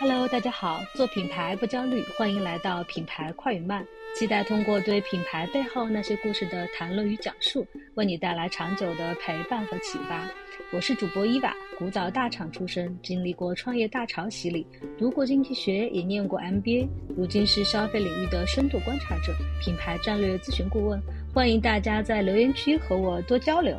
Hello，大家好，做品牌不焦虑，欢迎来到品牌快与慢。期待通过对品牌背后那些故事的谈论与讲述，为你带来长久的陪伴和启发。我是主播伊娃，古早大厂出身，经历过创业大潮洗礼，读过经济学，也念过 MBA，如今是消费领域的深度观察者，品牌战略咨询顾问。欢迎大家在留言区和我多交流。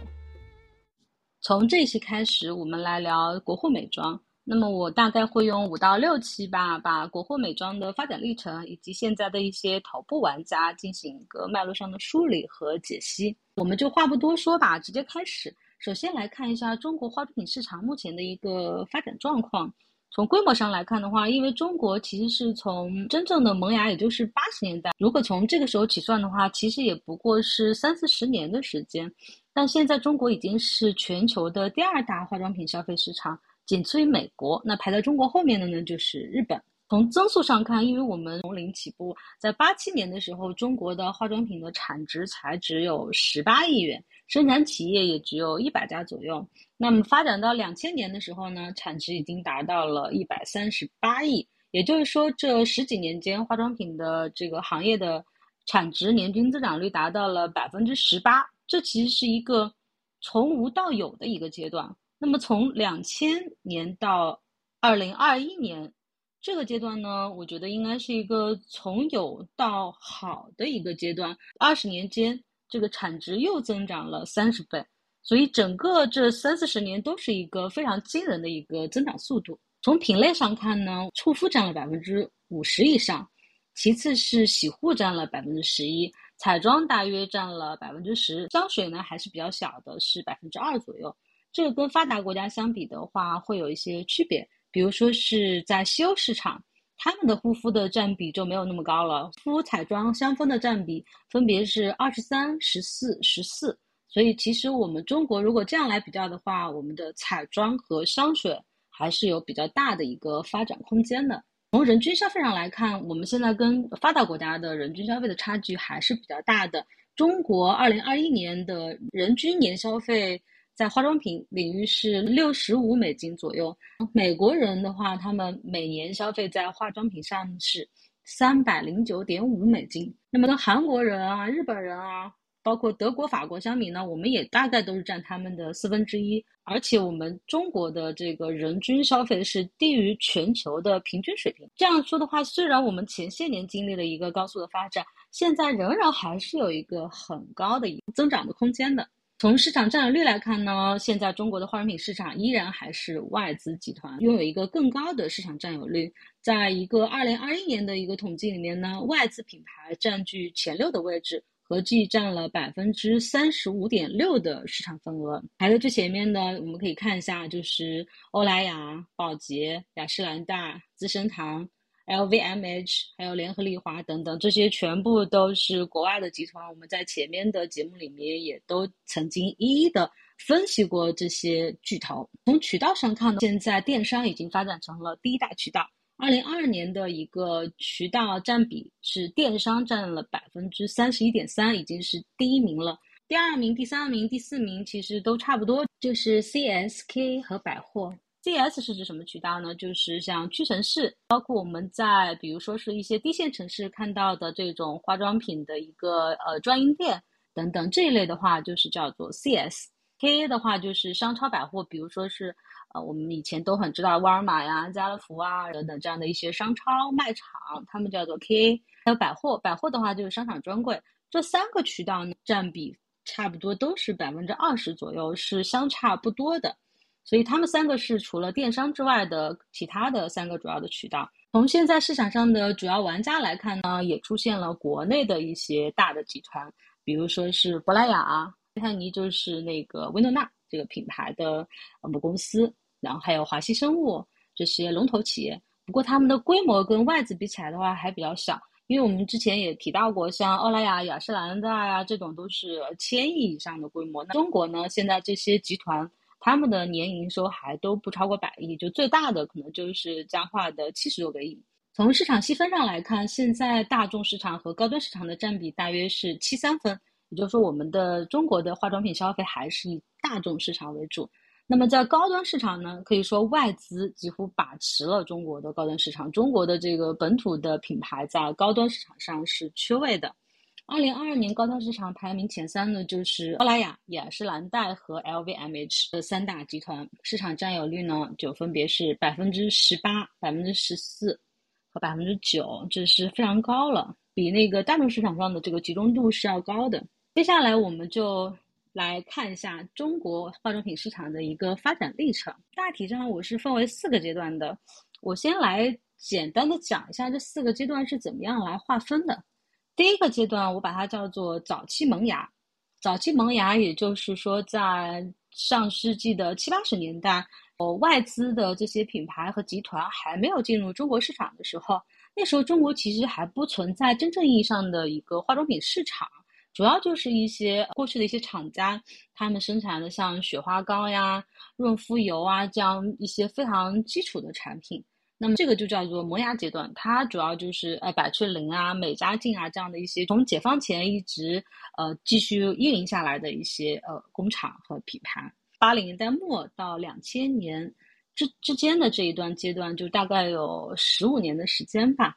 从这期开始，我们来聊国货美妆。那么我大概会用五到六期吧，把国货美妆的发展历程以及现在的一些头部玩家进行一个脉络上的梳理和解析。我们就话不多说吧，直接开始。首先来看一下中国化妆品市场目前的一个发展状况。从规模上来看的话，因为中国其实是从真正的萌芽，也就是八十年代，如果从这个时候起算的话，其实也不过是三四十年的时间。但现在中国已经是全球的第二大化妆品消费市场。仅次于美国，那排在中国后面的呢就是日本。从增速上看，因为我们从零起步，在八七年的时候，中国的化妆品的产值才只有十八亿元，生产企业也只有一百家左右。那么发展到两千年的时候呢，产值已经达到了一百三十八亿。也就是说，这十几年间，化妆品的这个行业的产值年均增长率达到了百分之十八。这其实是一个从无到有的一个阶段。那么从两千年到二零二一年这个阶段呢，我觉得应该是一个从有到好的一个阶段。二十年间，这个产值又增长了三十倍，所以整个这三四十年都是一个非常惊人的一个增长速度。从品类上看呢，护肤占了百分之五十以上，其次是洗护占了百分之十一，彩妆大约占了百分之十，香水呢还是比较小的，是百分之二左右。这个跟发达国家相比的话，会有一些区别。比如说是在西欧市场，他们的护肤的占比就没有那么高了，肤彩妆香氛的占比分别是二十三、十四、十四。所以其实我们中国如果这样来比较的话，我们的彩妆和香水还是有比较大的一个发展空间的。从人均消费上来看，我们现在跟发达国家的人均消费的差距还是比较大的。中国二零二一年的人均年消费。在化妆品领域是六十五美金左右，美国人的话，他们每年消费在化妆品上是三百零九点五美金。那么跟韩国人啊、日本人啊，包括德国、法国相比呢，我们也大概都是占他们的四分之一。而且我们中国的这个人均消费是低于全球的平均水平。这样说的话，虽然我们前些年经历了一个高速的发展，现在仍然还是有一个很高的增长的空间的。从市场占有率来看呢，现在中国的化妆品市场依然还是外资集团拥有一个更高的市场占有率。在一个二零二一年的一个统计里面呢，外资品牌占据前六的位置，合计占了百分之三十五点六的市场份额。排在最前面的，我们可以看一下，就是欧莱雅、宝洁、雅诗兰黛、资生堂。LVMH，还有联合利华等等，这些全部都是国外的集团。我们在前面的节目里面也都曾经一一的分析过这些巨头。从渠道上看呢，现在电商已经发展成了第一大渠道。二零二二年的一个渠道占比是电商占了百分之三十一点三，已经是第一名了。第二名、第三名、第四名其实都差不多，就是 CSK 和百货。CS 是指什么渠道呢？就是像屈臣氏，包括我们在比如说是一些低线城市看到的这种化妆品的一个呃专营店等等这一类的话，就是叫做 CS。KA 的话就是商超百货，比如说是呃我们以前都很知道沃尔玛呀、家乐福啊等等这样的一些商超卖场，他们叫做 KA。还有百货，百货的话就是商场专柜。这三个渠道呢占比差不多都是百分之二十左右，是相差不多的。所以他们三个是除了电商之外的其他的三个主要的渠道。从现在市场上的主要玩家来看呢，也出现了国内的一些大的集团，比如说是珀莱雅、泰坦尼，就是那个薇诺娜这个品牌的母公司，然后还有华西生物这些龙头企业。不过他们的规模跟外资比起来的话还比较小，因为我们之前也提到过，像欧莱雅、雅诗兰黛啊这种都是千亿以上的规模。那中国呢，现在这些集团。他们的年营收还都不超过百亿，就最大的可能就是家化的七十多个亿。从市场细分上来看，现在大众市场和高端市场的占比大约是七三分，也就是说，我们的中国的化妆品消费还是以大众市场为主。那么在高端市场呢，可以说外资几乎把持了中国的高端市场，中国的这个本土的品牌在高端市场上是缺位的。二零二二年高端市场排名前三的就是欧莱雅、雅诗兰黛和 LVMH 的三大集团，市场占有率呢就分别是百分之十八、百分之十四和百分之九，这是非常高了，比那个大众市场上的这个集中度是要高的。接下来我们就。来看一下中国化妆品市场的一个发展历程。大体上我是分为四个阶段的，我先来简单的讲一下这四个阶段是怎么样来划分的。第一个阶段我把它叫做早期萌芽，早期萌芽也就是说在上世纪的七八十年代，哦，外资的这些品牌和集团还没有进入中国市场的时候，那时候中国其实还不存在真正意义上的一个化妆品市场。主要就是一些过去的一些厂家，他们生产的像雪花膏呀、润肤油啊这样一些非常基础的产品。那么这个就叫做萌芽阶段，它主要就是呃百雀羚啊、美加净啊这样的一些从解放前一直呃继续运营下来的一些呃工厂和品牌。八零年代末到两千年之之间的这一段阶段，就大概有十五年的时间吧。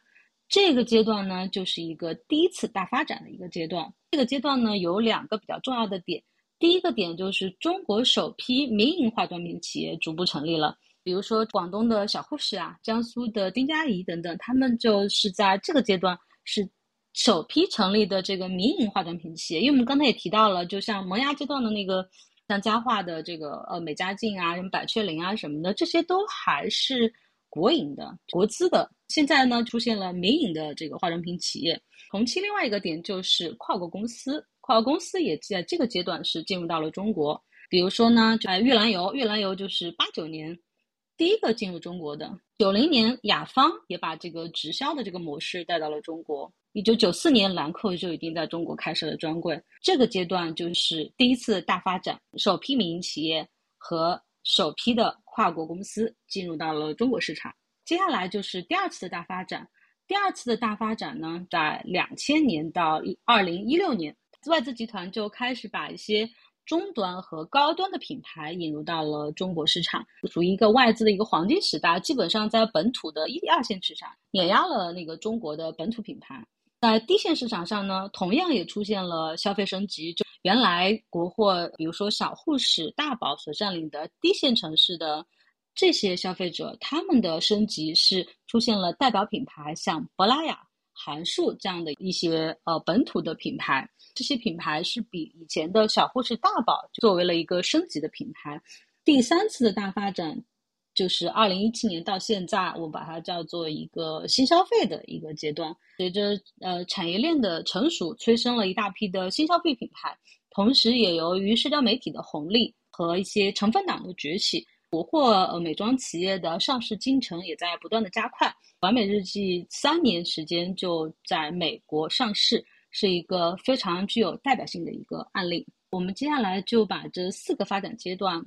这个阶段呢，就是一个第一次大发展的一个阶段。这个阶段呢，有两个比较重要的点。第一个点就是中国首批民营化妆品企业逐步成立了，比如说广东的小护士啊，江苏的丁佳怡等等，他们就是在这个阶段是首批成立的这个民营化妆品企业。因为我们刚才也提到了，就像萌芽阶段的那个，像佳化的这个呃美加净啊，什么百雀羚啊什么的，这些都还是。国营的、国资的，现在呢出现了民营的这个化妆品企业。同期另外一个点就是跨国公司，跨国公司也在这个阶段是进入到了中国。比如说呢，在玉兰油，玉兰油就是八九年第一个进入中国的。九零年雅芳也把这个直销的这个模式带到了中国。一九九四年兰蔻就已经在中国开设了专柜。这个阶段就是第一次大发展，首批民营企业和首批的。跨国公司进入到了中国市场，接下来就是第二次的大发展。第二次的大发展呢，在两千年到二零一六年，外资集团就开始把一些中端和高端的品牌引入到了中国市场，属于一个外资的一个黄金时代。基本上在本土的一二线市场碾压了那个中国的本土品牌。在低线市场上呢，同样也出现了消费升级。就原来国货，比如说小护士、大宝所占领的低线城市的这些消费者，他们的升级是出现了代表品牌，像珀莱雅、韩束这样的一些呃本土的品牌。这些品牌是比以前的小护士、大宝作为了一个升级的品牌。第三次的大发展。就是二零一七年到现在，我把它叫做一个新消费的一个阶段。随着呃产业链的成熟，催生了一大批的新消费品牌，同时也由于社交媒体的红利和一些成分党的崛起，国货呃美妆企业的上市进程也在不断的加快。完美日记三年时间就在美国上市，是一个非常具有代表性的一个案例。我们接下来就把这四个发展阶段。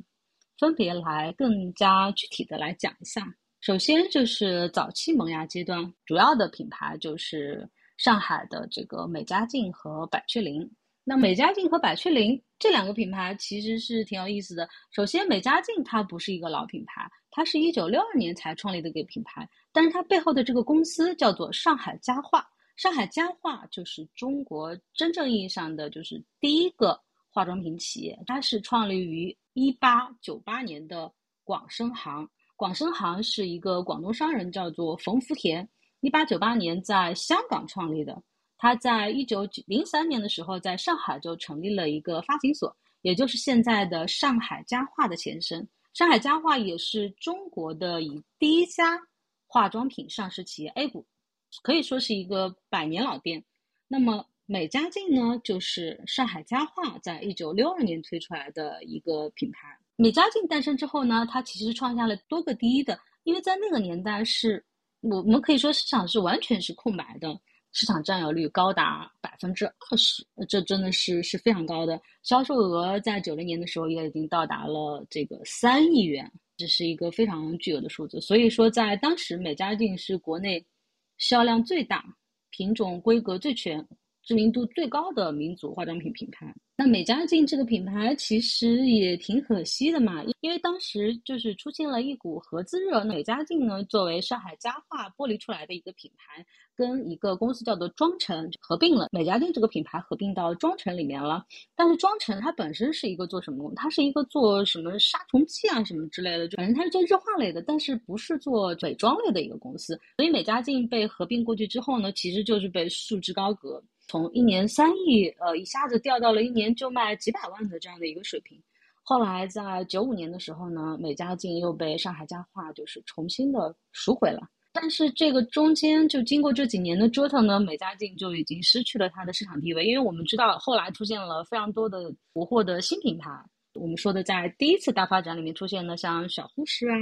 分别来更加具体的来讲一下。首先就是早期萌芽阶段，主要的品牌就是上海的这个美加净和百雀羚。那美加净和百雀羚这两个品牌其实是挺有意思的。首先，美加净它不是一个老品牌，它是一九六二年才创立的一个品牌，但是它背后的这个公司叫做上海家化。上海家化就是中国真正意义上的就是第一个化妆品企业，它是创立于。一八九八年的广生行，广生行是一个广东商人，叫做冯福田。一八九八年在香港创立的，他在一九零三年的时候在上海就成立了一个发行所，也就是现在的上海家化的前身。上海家化也是中国的以第一家化妆品上市企业 A 股，可以说是一个百年老店。那么。美加净呢，就是上海家化在一九六二年推出来的一个品牌。美加净诞生之后呢，它其实创下了多个第一的，因为在那个年代是，我们可以说市场是完全是空白的，市场占有率高达百分之二十，这真的是是非常高的。销售额在九零年的时候也已经到达了这个三亿元，这是一个非常巨额的数字。所以说，在当时美加净是国内销量最大、品种规格最全。知名度最高的民族化妆品品牌。那美加净这个品牌其实也挺可惜的嘛，因为当时就是出现了一股合资热。美加净呢，作为上海家化剥离出来的一个品牌，跟一个公司叫做庄臣合并了，美加净这个品牌合并到庄臣里面了。但是庄臣它本身是一个做什么？它是一个做什么杀虫剂啊什么之类的，反正它是做日化类的，但是不是做美妆类的一个公司。所以美加净被合并过去之后呢，其实就是被束之高阁。从一年三亿，呃，一下子掉到了一年就卖几百万的这样的一个水平。后来在九五年的时候呢，美加净又被上海家化就是重新的赎回了。但是这个中间就经过这几年的折腾呢，美加净就已经失去了它的市场地位。因为我们知道后来出现了非常多的国货的新品牌，我们说的在第一次大发展里面出现的像小护士啊。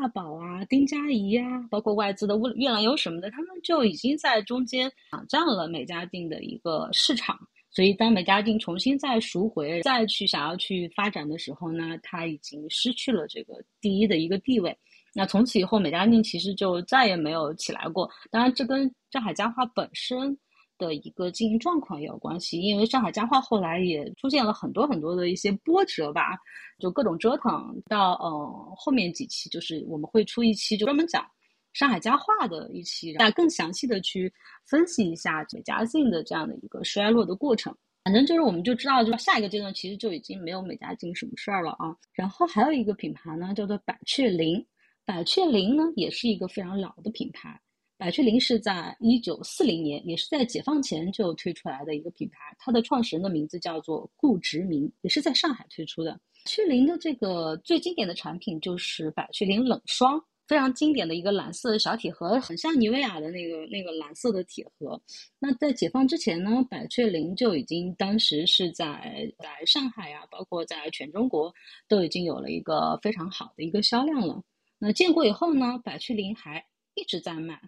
大宝啊，丁佳怡啊，包括外资的乌越南油什么的，他们就已经在中间抢占了美加定的一个市场。所以，当美加定重新再赎回、再去想要去发展的时候呢，它已经失去了这个第一的一个地位。那从此以后，美加定其实就再也没有起来过。当然，这跟上海家化本身。的一个经营状况也有关系，因为上海家化后来也出现了很多很多的一些波折吧，就各种折腾。到呃后面几期，就是我们会出一期就专门讲上海家化的一期，大家更详细的去分析一下美加净的这样的一个衰落的过程。反正就是我们就知道，就下一个阶段其实就已经没有美加净什么事儿了啊。然后还有一个品牌呢，叫做百雀羚，百雀羚呢也是一个非常老的品牌。百雀羚是在一九四零年，也是在解放前就推出来的一个品牌。它的创始人的名字叫做顾直明，也是在上海推出的。雀羚的这个最经典的产品就是百雀羚冷霜，非常经典的一个蓝色的小铁盒，很像妮维雅的那个那个蓝色的铁盒。那在解放之前呢，百雀羚就已经当时是在在上海啊，包括在全中国都已经有了一个非常好的一个销量了。那建国以后呢，百雀羚还一直在卖。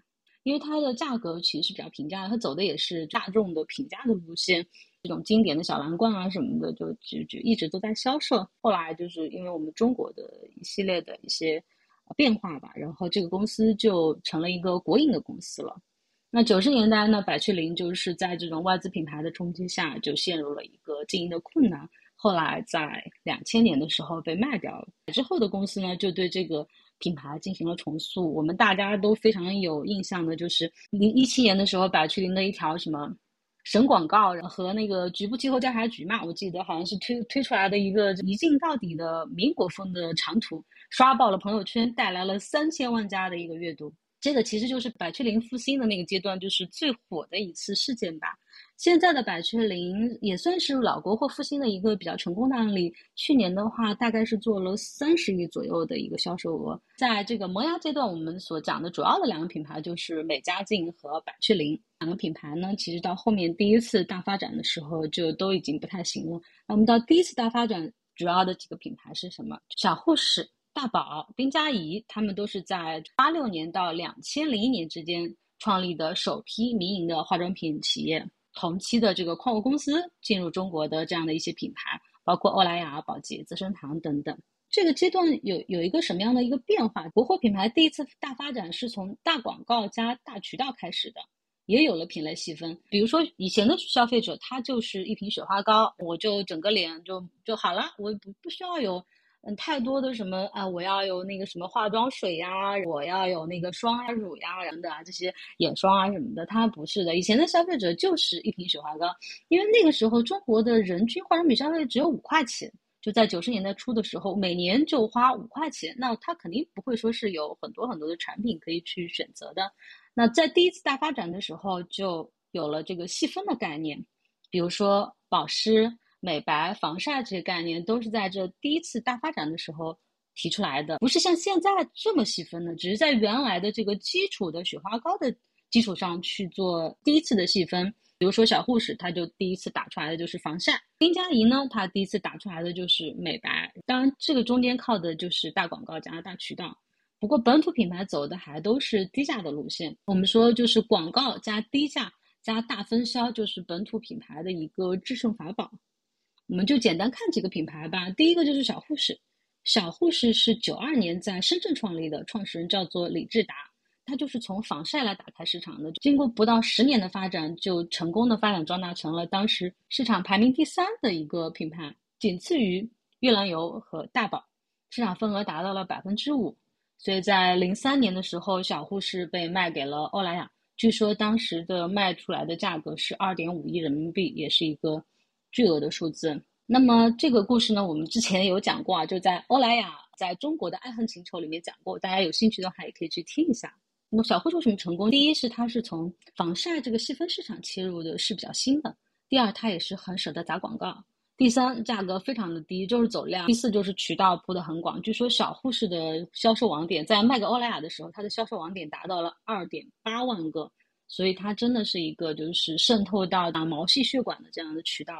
因为它的价格其实是比较平价的，它走的也是大众的平价的路线，这种经典的小蓝罐啊什么的，就就就一直都在销售。后来就是因为我们中国的一系列的一些变化吧，然后这个公司就成了一个国营的公司了。那九十年代呢，百雀羚就是在这种外资品牌的冲击下，就陷入了一个经营的困难。后来在两千年的时候被卖掉了，之后的公司呢，就对这个。品牌进行了重塑，我们大家都非常有印象的，就是零一七年的时候，百雀羚的一条什么神广告，和那个局部气候调查局嘛，我记得好像是推推出来的一个一镜到底的民国风的长图，刷爆了朋友圈，带来了三千万加的一个阅读。这个其实就是百雀羚复兴的那个阶段，就是最火的一次事件吧。现在的百雀羚也算是老国货复兴的一个比较成功的案例。去年的话，大概是做了三十亿左右的一个销售额。在这个萌芽阶段，我们所讲的主要的两个品牌就是美加净和百雀羚两个品牌呢。其实到后面第一次大发展的时候，就都已经不太行了。那我们到第一次大发展，主要的几个品牌是什么？小护士、大宝、丁佳怡，他们都是在八六年到两千零一年之间创立的首批民营的化妆品企业。同期的这个矿物公司进入中国的这样的一些品牌，包括欧莱雅、宝洁、资生堂等等。这个阶段有有一个什么样的一个变化？国货品牌第一次大发展是从大广告加大渠道开始的，也有了品类细分。比如说以前的消费者，他就是一瓶雪花膏，我就整个脸就就好了，我不不需要有。嗯，太多的什么啊，我要有那个什么化妆水呀，我要有那个霜啊、乳呀什么的啊，这些眼霜啊什么的，它不是的。以前的消费者就是一瓶雪花膏，因为那个时候中国的人均化妆品消费只有五块钱，就在九十年代初的时候，每年就花五块钱，那他肯定不会说是有很多很多的产品可以去选择的。那在第一次大发展的时候，就有了这个细分的概念，比如说保湿。美白、防晒这些概念都是在这第一次大发展的时候提出来的，不是像现在这么细分的，只是在原来的这个基础的雪花膏的基础上去做第一次的细分。比如说小护士，他就第一次打出来的就是防晒；丁佳怡呢，它第一次打出来的就是美白。当然，这个中间靠的就是大广告加大渠道。不过本土品牌走的还都是低价的路线。我们说就是广告加低价加大分销，就是本土品牌的一个制胜法宝。我们就简单看几个品牌吧。第一个就是小护士，小护士是九二年在深圳创立的，创始人叫做李志达。它就是从防晒来打开市场的。经过不到十年的发展，就成功的发展壮大成了当时市场排名第三的一个品牌，仅次于玉兰油和大宝，市场份额达到了百分之五。所以在零三年的时候，小护士被卖给了欧莱雅，据说当时的卖出来的价格是二点五亿人民币，也是一个巨额的数字。那么这个故事呢，我们之前有讲过啊，就在欧莱雅在中国的爱恨情仇里面讲过，大家有兴趣的话也可以去听一下。那么小护士为什么成功？第一是它是从防晒这个细分市场切入的，是比较新的；第二，它也是很舍得砸广告；第三，价格非常的低，就是走量；第四就是渠道铺的很广。据说小护士的销售网点在卖给欧莱雅的时候，它的销售网点达到了二点八万个，所以它真的是一个就是渗透到毛细血管的这样的渠道。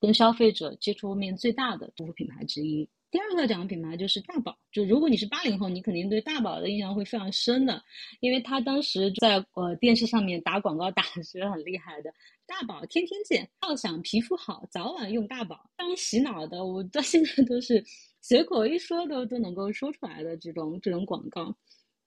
跟消费者接触面最大的护肤品牌之一。第二个讲的品牌就是大宝，就如果你是八零后，你肯定对大宝的印象会非常深的，因为他当时在呃电视上面打广告打的是很厉害的。大宝天天见，要想皮肤好，早晚用大宝，非常洗脑的。我到现在都是随口一说都都能够说出来的这种这种广告。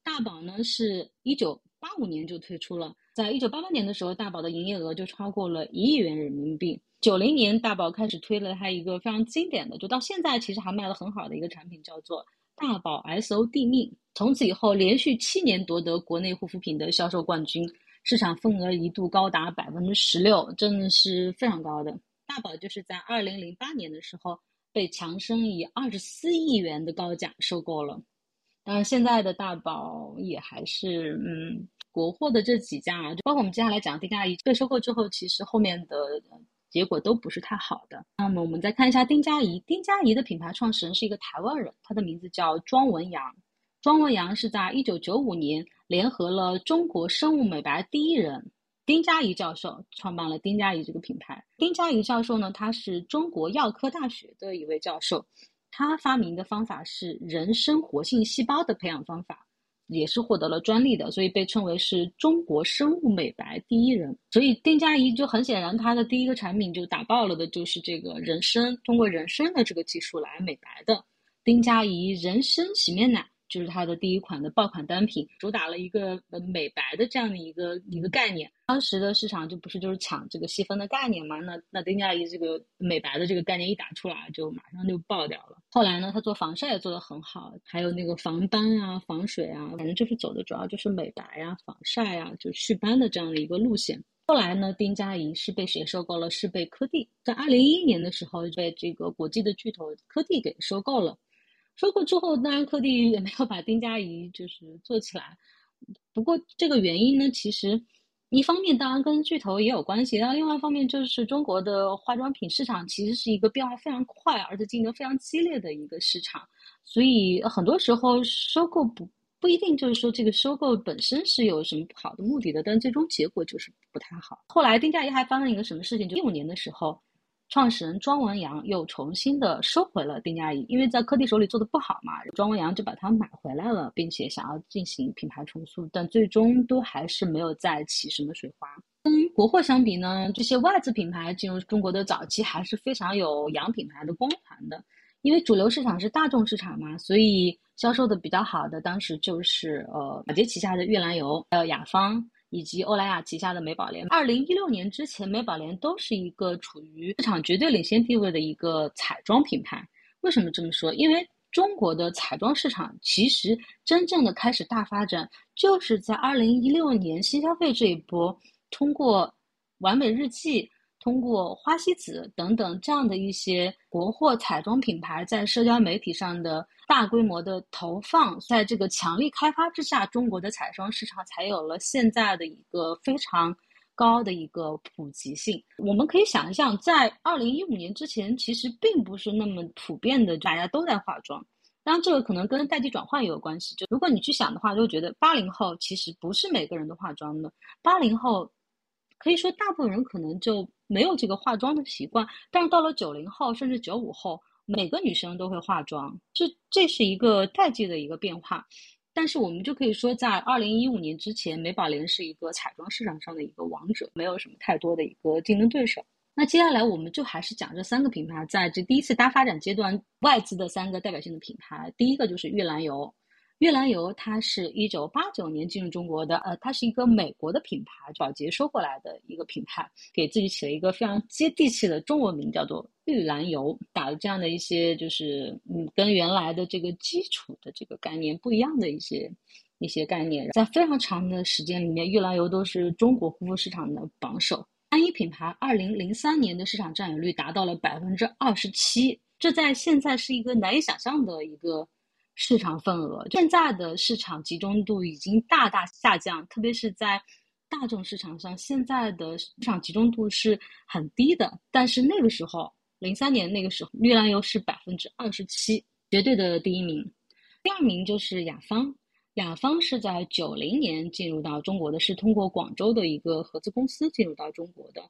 大宝呢是一九八五年就推出了，在一九八八年的时候，大宝的营业额就超过了一亿元人民币。九零年，大宝开始推了它一个非常经典的，就到现在其实还卖的很好的一个产品，叫做大宝 SO 地命。从此以后，连续七年夺得国内护肤品的销售冠军，市场份额一度高达百分之十六，真的是非常高的。大宝就是在二零零八年的时候被强生以二十四亿元的高价收购了。当然，现在的大宝也还是嗯，国货的这几家啊，就包括我们接下来讲丁佳怡被收购之后，其实后面的。结果都不是太好的。那么我们再看一下丁佳怡，丁佳怡的品牌创始人是一个台湾人，他的名字叫庄文阳。庄文阳是在一九九五年联合了中国生物美白第一人丁佳怡教授，创办了丁佳怡这个品牌。丁佳怡教授呢，他是中国药科大学的一位教授，他发明的方法是人参活性细胞的培养方法。也是获得了专利的，所以被称为是中国生物美白第一人。所以丁佳怡就很显然，它的第一个产品就打爆了的，就是这个人参，通过人参的这个技术来美白的丁佳怡人参洗面奶。就是它的第一款的爆款单品，主打了一个呃美白的这样的一个一个概念。当时的市场就不是就是抢这个细分的概念嘛？那那丁佳怡这个美白的这个概念一打出来，就马上就爆掉了。后来呢，他做防晒也做得很好，还有那个防斑啊、防水啊，反正就是走的主要就是美白呀、防晒呀，就祛斑的这样的一个路线。后来呢，丁佳怡是被谁收购了？是被科蒂，在二零一一年的时候被这个国际的巨头科蒂给收购了。收购之后，当然科蒂也没有把丁嘉怡就是做起来。不过这个原因呢，其实一方面当然跟巨头也有关系，然后另外一方面就是中国的化妆品市场其实是一个变化非常快，而且竞争非常激烈的一个市场，所以很多时候收购不不一定就是说这个收购本身是有什么不好的目的的，但最终结果就是不太好。后来丁嘉怡还发生一个什么事情？就一五年的时候。创始人庄文阳又重新的收回了丁嘉怡，因为在科蒂手里做的不好嘛，庄文阳就把它买回来了，并且想要进行品牌重塑，但最终都还是没有再起什么水花。跟国货相比呢，这些外资品牌进入中国的早期还是非常有洋品牌的光环的，因为主流市场是大众市场嘛，所以销售的比较好的当时就是呃宝洁旗下的玉兰油，还有雅芳。以及欧莱雅旗下的美宝莲，二零一六年之前，美宝莲都是一个处于市场绝对领先地位的一个彩妆品牌。为什么这么说？因为中国的彩妆市场其实真正的开始大发展，就是在二零一六年新消费这一波，通过完美日记。通过花西子等等这样的一些国货彩妆品牌在社交媒体上的大规模的投放，在这个强力开发之下，中国的彩妆市场才有了现在的一个非常高的一个普及性。我们可以想象，在二零一五年之前，其实并不是那么普遍的，大家都在化妆。当然，这个可能跟代际转换也有关系。就如果你去想的话，就觉得八零后其实不是每个人都化妆的，八零后。可以说，大部分人可能就没有这个化妆的习惯，但是到了九零后甚至九五后，每个女生都会化妆，这这是一个代际的一个变化。但是我们就可以说，在二零一五年之前，美宝莲是一个彩妆市场上的一个王者，没有什么太多的一个竞争对手。那接下来我们就还是讲这三个品牌，在这第一次大发展阶段，外资的三个代表性的品牌，第一个就是玉兰油。玉兰油它是一九八九年进入中国的，呃，它是一个美国的品牌，宝洁收过来的一个品牌，给自己起了一个非常接地气的中文名，叫做玉兰油，打了这样的一些就是嗯，跟原来的这个基础的这个概念不一样的一些一些概念，在非常长的时间里面，玉兰油都是中国护肤市场的榜首，单一品牌二零零三年的市场占有率达到了百分之二十七，这在现在是一个难以想象的一个。市场份额现在的市场集中度已经大大下降，特别是在大众市场上，现在的市场集中度是很低的。但是那个时候，零三年那个时候，玉兰油是百分之二十七，绝对的第一名。第二名就是雅芳，雅芳是在九零年进入到中国的，是通过广州的一个合资公司进入到中国的。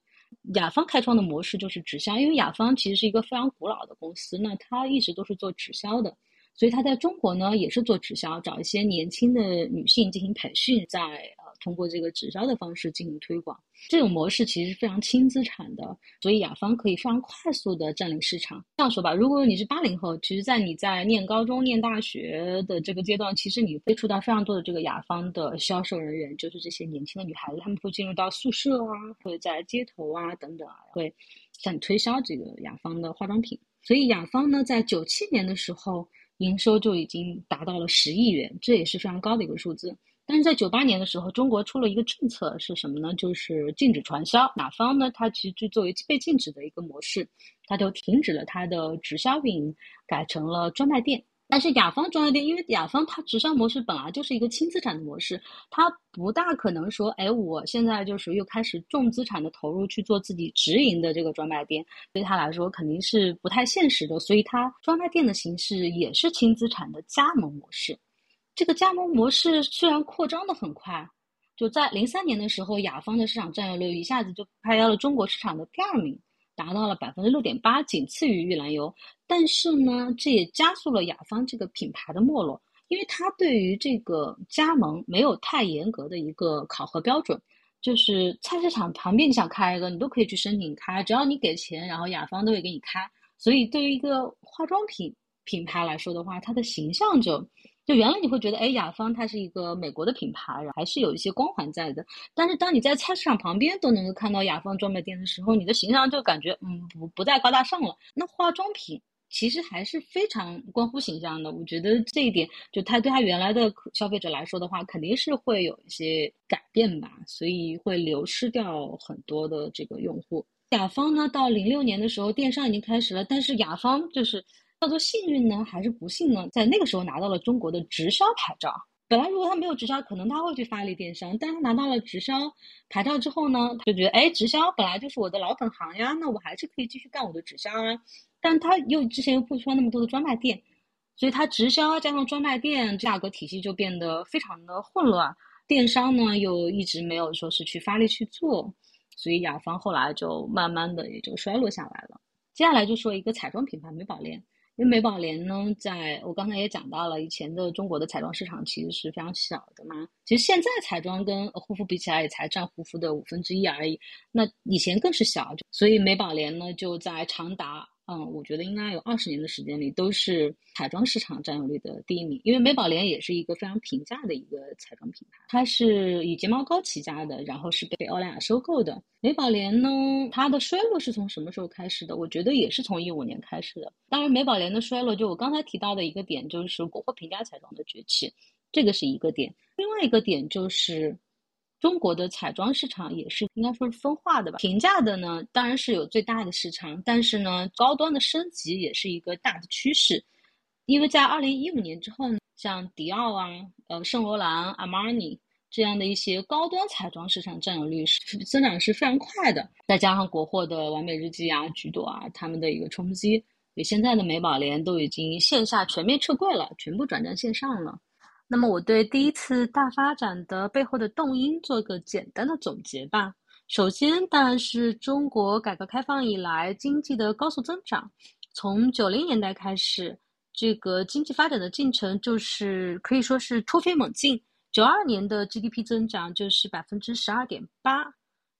雅芳开创的模式就是直销，因为雅芳其实是一个非常古老的公司，那它一直都是做直销的。所以他在中国呢，也是做直销，找一些年轻的女性进行培训，在呃通过这个直销的方式进行推广。这种模式其实是非常轻资产的，所以雅芳可以非常快速的占领市场。这样说吧，如果你是八零后，其实，在你在念高中、念大学的这个阶段，其实你接触到非常多的这个雅芳的销售人员，就是这些年轻的女孩子，她们会进入到宿舍啊，或者在街头啊等等啊，会向你推销这个雅芳的化妆品。所以雅芳呢，在九七年的时候。营收就已经达到了十亿元，这也是非常高的一个数字。但是在九八年的时候，中国出了一个政策是什么呢？就是禁止传销。哪方呢？它其实就作为被禁止的一个模式，它就停止了它的直销运营，改成了专卖店。但是雅芳专卖店，因为雅芳它直销模式本来就是一个轻资产的模式，它不大可能说，哎，我现在就是又开始重资产的投入去做自己直营的这个专卖店，对他来说肯定是不太现实的。所以它专卖店的形式也是轻资产的加盟模式。这个加盟模式虽然扩张的很快，就在零三年的时候，雅芳的市场占有率一下子就排到了中国市场的第二名。达到了百分之六点八，仅次于玉兰油。但是呢，这也加速了雅芳这个品牌的没落，因为它对于这个加盟没有太严格的一个考核标准。就是菜市场旁边你想开一个，你都可以去申请开，只要你给钱，然后雅芳都会给你开。所以对于一个化妆品品牌来说的话，它的形象就。就原来你会觉得，哎，雅芳它是一个美国的品牌，还是有一些光环在的。但是当你在菜市场旁边都能够看到雅芳专卖店的时候，你的形象就感觉，嗯，不不再高大上了。那化妆品其实还是非常关乎形象的。我觉得这一点，就它对它原来的消费者来说的话，肯定是会有一些改变吧，所以会流失掉很多的这个用户。雅芳呢，到零六年的时候，电商已经开始了，但是雅芳就是。叫做幸运呢，还是不幸呢？在那个时候拿到了中国的直销牌照。本来如果他没有直销，可能他会去发力电商。但他拿到了直销牌照之后呢，他就觉得哎，直销本来就是我的老本行呀，那我还是可以继续干我的直销啊。但他又之前又不出那么多的专卖店，所以他直销加上专卖店价格体系就变得非常的混乱。电商呢又一直没有说是去发力去做，所以雅芳后来就慢慢的也就衰落下来了。接下来就说一个彩妆品牌美宝莲。因为美宝莲呢，在我刚才也讲到了，以前的中国的彩妆市场其实是非常小的嘛。其实现在彩妆跟护肤比起来，也才占护肤的五分之一而已。那以前更是小，所以美宝莲呢，就在长达。嗯，我觉得应该有二十年的时间里都是彩妆市场占有率的第一名，因为美宝莲也是一个非常平价的一个彩妆品牌，它是以睫毛膏起家的，然后是被欧莱雅收购的。美宝莲呢，它的衰落是从什么时候开始的？我觉得也是从一五年开始的。当然，美宝莲的衰落，就我刚才提到的一个点，就是国货平价彩妆的崛起，这个是一个点。另外一个点就是。中国的彩妆市场也是应该说是分化的吧，平价的呢当然是有最大的市场，但是呢高端的升级也是一个大的趋势，因为在二零一五年之后呢，像迪奥啊、呃圣罗兰、阿玛尼这样的一些高端彩妆市场占有率是增长是非常快的，再加上国货的完美日记啊、橘朵啊他们的一个冲击，所以现在的美宝莲都已经线下全面撤柜了，全部转战线上了。那么我对第一次大发展的背后的动因做个简单的总结吧。首先，当然是中国改革开放以来经济的高速增长。从九零年代开始，这个经济发展的进程就是可以说是突飞猛进。九二年的 GDP 增长就是百分之十二点八，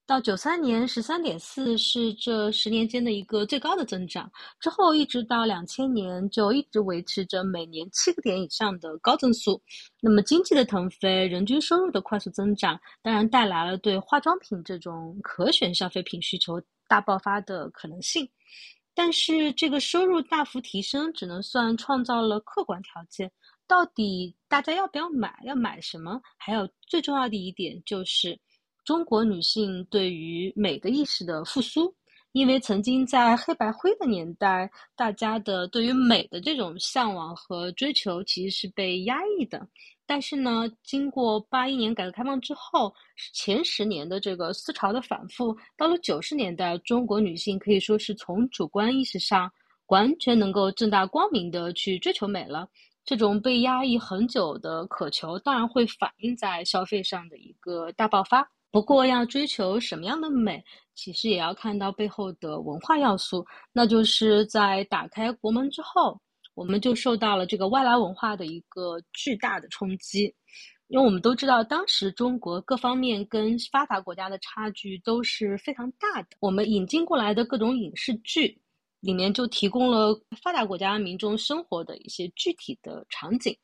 到九三年十三点四是这十年间的一个最高的增长，之后一直到两千年就一直维持着每年七个点以上的高增速。那么经济的腾飞，人均收入的快速增长，当然带来了对化妆品这种可选消费品需求大爆发的可能性。但是这个收入大幅提升只能算创造了客观条件，到底大家要不要买，要买什么？还有最重要的一点就是。中国女性对于美的意识的复苏，因为曾经在黑白灰的年代，大家的对于美的这种向往和追求其实是被压抑的。但是呢，经过八一年改革开放之后，前十年的这个思潮的反复，到了九十年代，中国女性可以说是从主观意识上完全能够正大光明的去追求美了。这种被压抑很久的渴求，当然会反映在消费上的一个大爆发。不过，要追求什么样的美，其实也要看到背后的文化要素。那就是在打开国门之后，我们就受到了这个外来文化的一个巨大的冲击。因为我们都知道，当时中国各方面跟发达国家的差距都是非常大的。我们引进过来的各种影视剧。里面就提供了发达国家民众生活的一些具体的场景，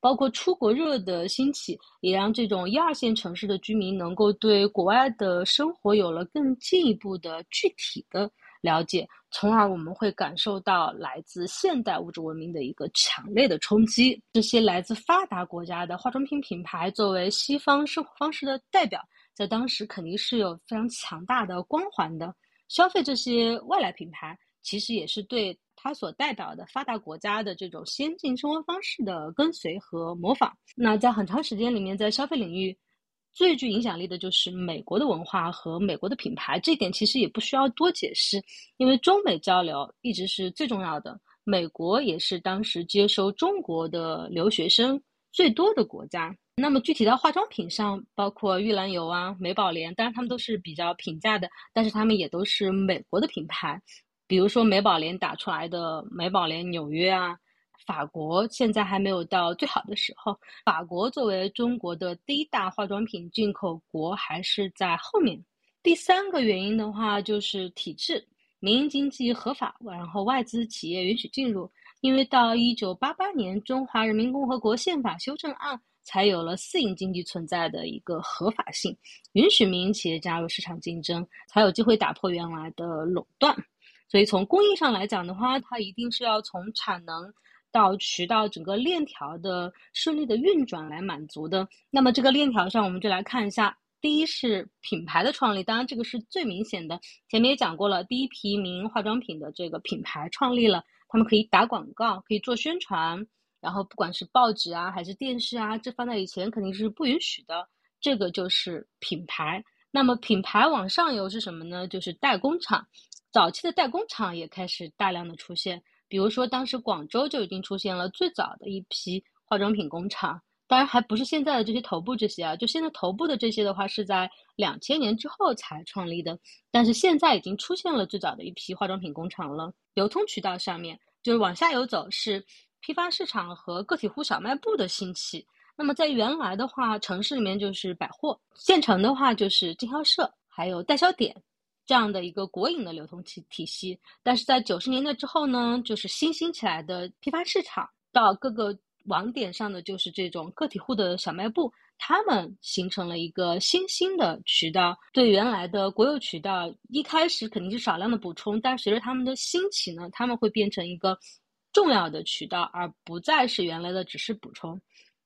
包括出国热的兴起，也让这种一二线城市的居民能够对国外的生活有了更进一步的具体的了解，从而我们会感受到来自现代物质文明的一个强烈的冲击。这些来自发达国家的化妆品品牌，作为西方生活方式的代表，在当时肯定是有非常强大的光环的。消费这些外来品牌。其实也是对它所代表的发达国家的这种先进生活方式的跟随和模仿。那在很长时间里面，在消费领域最具影响力的就是美国的文化和美国的品牌。这点其实也不需要多解释，因为中美交流一直是最重要的。美国也是当时接收中国的留学生最多的国家。那么具体到化妆品上，包括玉兰油啊、美宝莲，当然他们都是比较平价的，但是他们也都是美国的品牌。比如说美宝莲打出来的美宝莲纽约啊，法国现在还没有到最好的时候。法国作为中国的第一大化妆品进口国，还是在后面。第三个原因的话，就是体制，民营经济合法，然后外资企业允许进入。因为到一九八八年《中华人民共和国宪法修正案》才有了私营经济存在的一个合法性，允许民营企业加入市场竞争，才有机会打破原来的垄断。所以从供应上来讲的话，它一定是要从产能到渠道整个链条的顺利的运转来满足的。那么这个链条上，我们就来看一下，第一是品牌的创立，当然这个是最明显的。前面也讲过了，第一批民营化妆品的这个品牌创立了，他们可以打广告，可以做宣传，然后不管是报纸啊还是电视啊，这放在以前肯定是不允许的。这个就是品牌。那么品牌往上游是什么呢？就是代工厂。早期的代工厂也开始大量的出现，比如说当时广州就已经出现了最早的一批化妆品工厂，当然还不是现在的这些头部这些啊，就现在头部的这些的话是在两千年之后才创立的，但是现在已经出现了最早的一批化妆品工厂了。流通渠道上面就是往下游走是批发市场和个体户小卖部的兴起，那么在原来的话，城市里面就是百货，县城的话就是经销社，还有代销点。这样的一个国营的流通体体系，但是在九十年代之后呢，就是新兴起来的批发市场，到各个网点上的就是这种个体户的小卖部，他们形成了一个新兴的渠道。对原来的国有渠道，一开始肯定是少量的补充，但随着他们的兴起呢，他们会变成一个重要的渠道，而不再是原来的只是补充。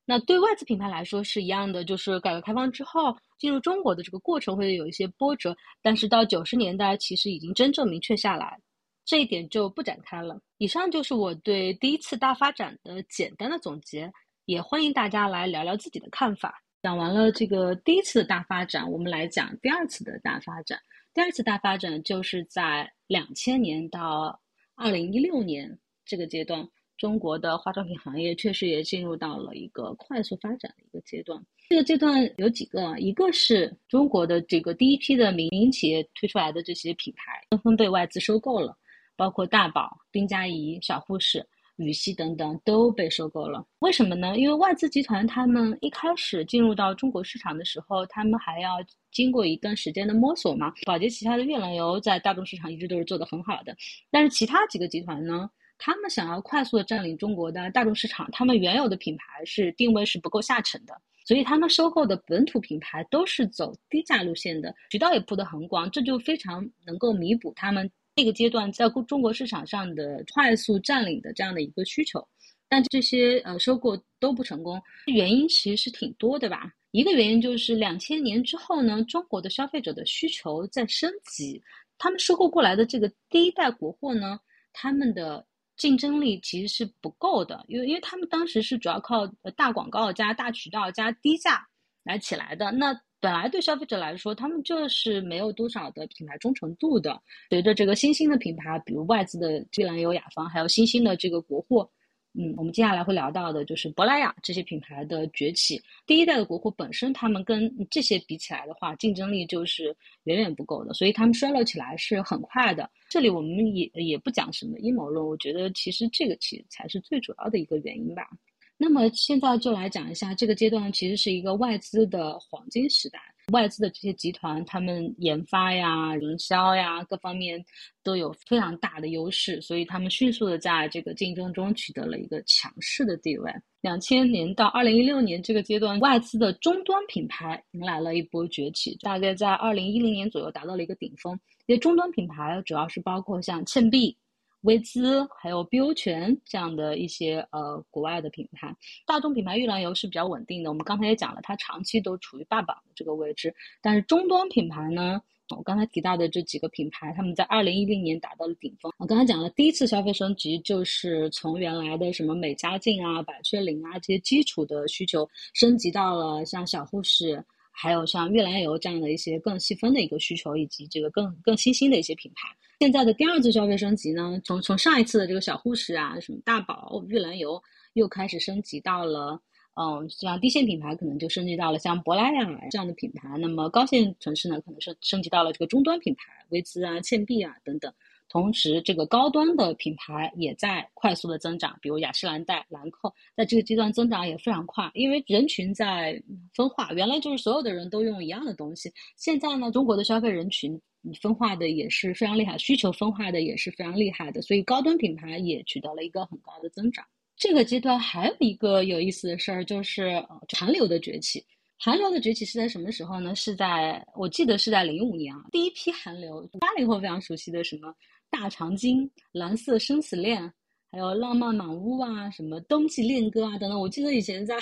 那对外资品牌来说是一样的，就是改革开放之后进入中国的这个过程会有一些波折，但是到九十年代其实已经真正明确下来，这一点就不展开了。以上就是我对第一次大发展的简单的总结，也欢迎大家来聊聊自己的看法。讲完了这个第一次的大发展，我们来讲第二次的大发展。第二次大发展就是在两千年到二零一六年这个阶段。中国的化妆品行业确实也进入到了一个快速发展的一个阶段。这个阶段有几个，一个是中国的这个第一批的民营企业推出来的这些品牌纷纷被外资收购了，包括大宝、丁佳怡、小护士，羽西等等都被收购了。为什么呢？因为外资集团他们一开始进入到中国市场的时候，他们还要经过一段时间的摸索嘛。宝洁旗下的越南油在大众市场一直都是做得很好的，但是其他几个集团呢？他们想要快速的占领中国的大众市场，他们原有的品牌是定位是不够下沉的，所以他们收购的本土品牌都是走低价路线的，渠道也铺得很广，这就非常能够弥补他们这个阶段在中国市场上的快速占领的这样的一个需求。但这些呃收购都不成功，原因其实是挺多的吧。一个原因就是两千年之后呢，中国的消费者的需求在升级，他们收购过来的这个第一代国货呢，他们的。竞争力其实是不够的，因为因为他们当时是主要靠大广告加大渠道加低价来起来的。那本来对消费者来说，他们就是没有多少的品牌忠诚度的。随着这个新兴的品牌，比如外资的越南油、雅芳，还有新兴的这个国货。嗯，我们接下来会聊到的就是珀莱雅这些品牌的崛起。第一代的国货本身，他们跟这些比起来的话，竞争力就是远远不够的，所以他们衰落起来是很快的。这里我们也也不讲什么阴谋论，我觉得其实这个其实才是最主要的一个原因吧。那么现在就来讲一下这个阶段，其实是一个外资的黄金时代。外资的这些集团，他们研发呀、营销呀各方面都有非常大的优势，所以他们迅速的在这个竞争中取得了一个强势的地位。两千年到二零一六年这个阶段，外资的终端品牌迎来了一波崛起，大概在二零一零年左右达到了一个顶峰。这些终端品牌主要是包括像倩碧。威姿还有碧欧泉这样的一些呃国外的品牌，大众品牌玉兰油是比较稳定的。我们刚才也讲了，它长期都处于霸榜的这个位置。但是终端品牌呢，我刚才提到的这几个品牌，他们在二零一零年达到了顶峰。我刚才讲了，第一次消费升级就是从原来的什么美加净啊、百雀羚啊这些基础的需求，升级到了像小护士，还有像玉兰油这样的一些更细分的一个需求，以及这个更更新兴的一些品牌。现在的第二次消费升级呢，从从上一次的这个小护士啊，什么大宝、玉兰油，又开始升级到了，嗯，像低线品牌可能就升级到了像珀莱雅这样的品牌，那么高线城市呢，可能是升级到了这个终端品牌，薇姿啊、倩碧啊等等。同时，这个高端的品牌也在快速的增长，比如雅诗兰黛、兰蔻，在这个阶段增长也非常快，因为人群在分化，原来就是所有的人都用一样的东西，现在呢，中国的消费人群。分化的也是非常厉害，需求分化的也是非常厉害的，所以高端品牌也取得了一个很高的增长。这个阶段还有一个有意思的事儿，就是韩流的崛起。韩流的崛起是在什么时候呢？是在我记得是在零五年啊，第一批韩流，八零后非常熟悉的什么大长今、蓝色生死恋，还有浪漫满屋啊，什么冬季恋歌啊等等。我记得以前在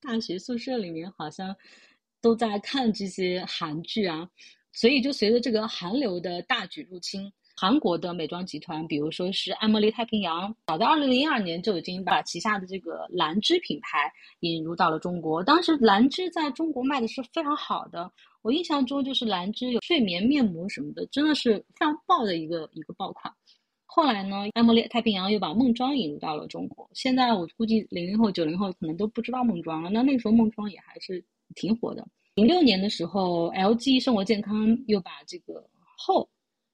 大学宿舍里面好像都在看这些韩剧啊。所以，就随着这个韩流的大举入侵，韩国的美妆集团，比如说是爱茉莉太平洋，早在二零零二年就已经把旗下的这个兰芝品牌引入到了中国。当时兰芝在中国卖的是非常好的，我印象中就是兰芝有睡眠面膜什么的，真的是非常爆的一个一个爆款。后来呢，爱茉莉太平洋又把梦妆引入到了中国。现在我估计零零后、九零后可能都不知道梦妆了，那那个时候梦妆也还是挺火的。零六年的时候，LG 生活健康又把这个后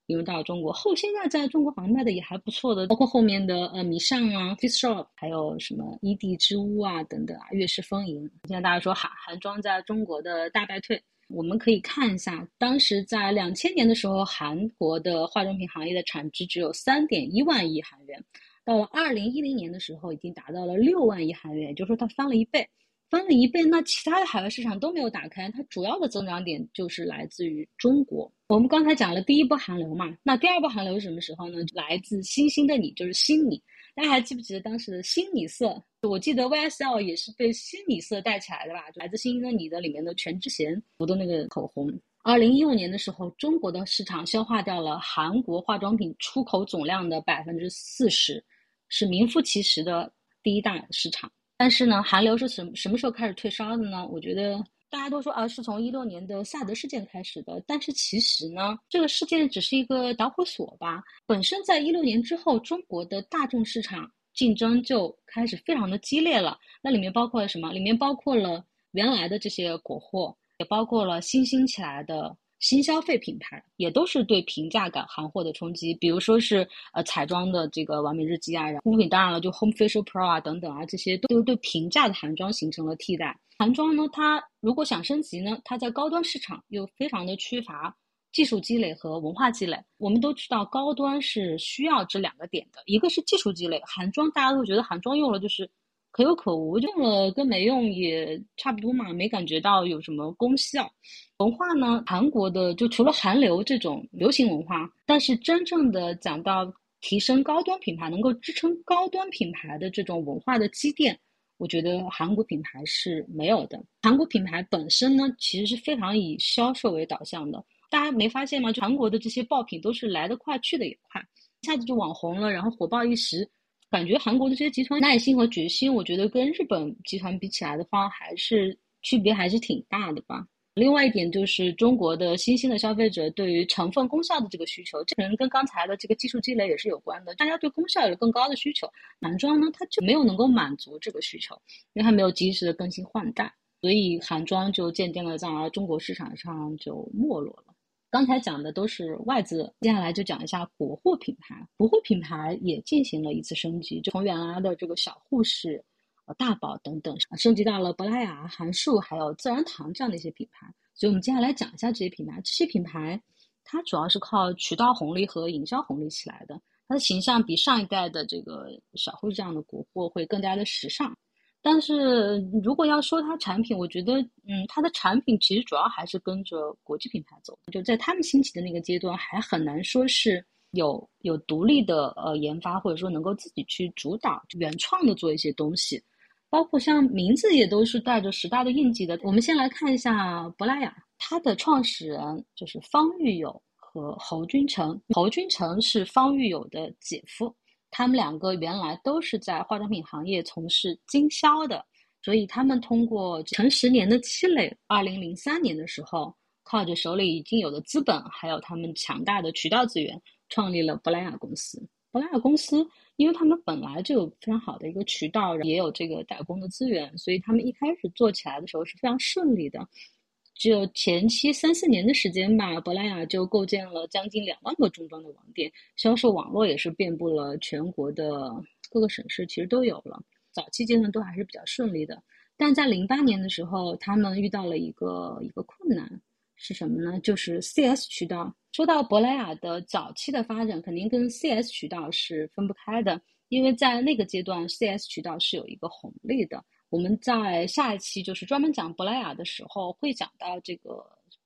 引入到了中国，后现在在中国好像卖的也还不错的，包括后面的呃米尚啊、Face Shop，还有什么伊蒂之屋啊等等啊，悦诗风吟。现在大家说韩韩妆在中国的大败退，我们可以看一下，当时在两千年的时候，韩国的化妆品行业的产值只有三点一万亿韩元，到了二零一零年的时候，已经达到了六万亿韩元，也就是说它翻了一倍。翻了一倍，那其他的海外市场都没有打开，它主要的增长点就是来自于中国。我们刚才讲了第一波韩流嘛，那第二波韩流是什么时候呢？来自星星的你，就是新你。大家还记不记得当时的新米色？我记得 YSL 也是被新米色带起来的吧？来自星星的你的里面的全智贤涂的那个口红。二零一五年的时候，中国的市场消化掉了韩国化妆品出口总量的百分之四十，是名副其实的第一大市场。但是呢，韩流是什什么时候开始退烧的呢？我觉得大家都说啊，是从一六年的萨德事件开始的。但是其实呢，这个事件只是一个导火索吧。本身在一六年之后，中国的大众市场竞争就开始非常的激烈了。那里面包括了什么？里面包括了原来的这些国货，也包括了新兴起来的新消费品牌，也都是对平价感行货的冲击。比如说是呃彩妆的这个完美日记啊，护肤品当然了，就 Home Facial Pro 啊等等啊，这些都对平价的韩妆形成了替代。韩妆呢，它如果想升级呢，它在高端市场又非常的缺乏技术积累和文化积累。我们都知道，高端是需要这两个点的，一个是技术积累。韩妆大家都觉得韩妆用了就是可有可无，用了跟没用也差不多嘛，没感觉到有什么功效。文化呢，韩国的就除了韩流这种流行文化，但是真正的讲到提升高端品牌，能够支撑高端品牌的这种文化的积淀。我觉得韩国品牌是没有的。韩国品牌本身呢，其实是非常以销售为导向的。大家没发现吗？就韩国的这些爆品都是来得快，去得也快，一下子就网红了，然后火爆一时。感觉韩国的这些集团耐心和决心，我觉得跟日本集团比起来的话，还是区别还是挺大的吧。另外一点就是中国的新兴的消费者对于成分功效的这个需求，这可能跟刚才的这个技术积累也是有关的。大家对功效有更高的需求，男装呢它就没有能够满足这个需求，因为它没有及时的更新换代，所以韩妆就渐渐的在中国市场上就没落了。刚才讲的都是外资，接下来就讲一下国货品牌。国货品牌也进行了一次升级，就从原来的这个小护士。呃，大宝等等，升级到了珀莱雅、韩束，还有自然堂这样的一些品牌。所以，我们接下来讲一下这些品牌。这些品牌，它主要是靠渠道红利和营销红利起来的。它的形象比上一代的这个小护士这样的国货会更加的时尚。但是如果要说它产品，我觉得，嗯，它的产品其实主要还是跟着国际品牌走。就在他们兴起的那个阶段，还很难说是。有有独立的呃研发，或者说能够自己去主导原创的做一些东西，包括像名字也都是带着时代的印记的。我们先来看一下珀莱雅，它的创始人就是方玉友和侯君成。侯君成是方玉友的姐夫，他们两个原来都是在化妆品行业从事经销的，所以他们通过成十年的积累，二零零三年的时候，靠着手里已经有的资本，还有他们强大的渠道资源。创立了珀莱雅公司。珀莱雅公司，因为他们本来就有非常好的一个渠道，也有这个打工的资源，所以他们一开始做起来的时候是非常顺利的。只有前期三四年的时间吧，珀莱雅就构建了将近两万个中端的网店，销售网络也是遍布了全国的各个省市，其实都有了。早期阶段都还是比较顺利的，但在零八年的时候，他们遇到了一个一个困难。是什么呢？就是 CS 渠道。说到珀莱雅的早期的发展，肯定跟 CS 渠道是分不开的，因为在那个阶段，CS 渠道是有一个红利的。我们在下一期就是专门讲珀莱雅的时候，会讲到这个。